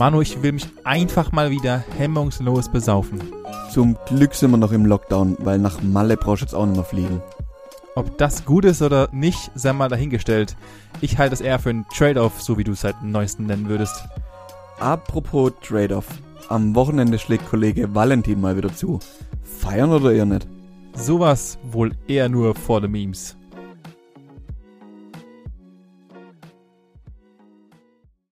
Manu, ich will mich einfach mal wieder hemmungslos besaufen. Zum Glück sind wir noch im Lockdown, weil nach Malle brauchst du jetzt auch nicht mehr fliegen. Ob das gut ist oder nicht, sei mal dahingestellt. Ich halte es eher für einen Trade-off, so wie du es halt seit neuesten nennen würdest. Apropos Trade-off. Am Wochenende schlägt Kollege Valentin mal wieder zu. Feiern oder eher nicht? Sowas wohl eher nur vor den Memes.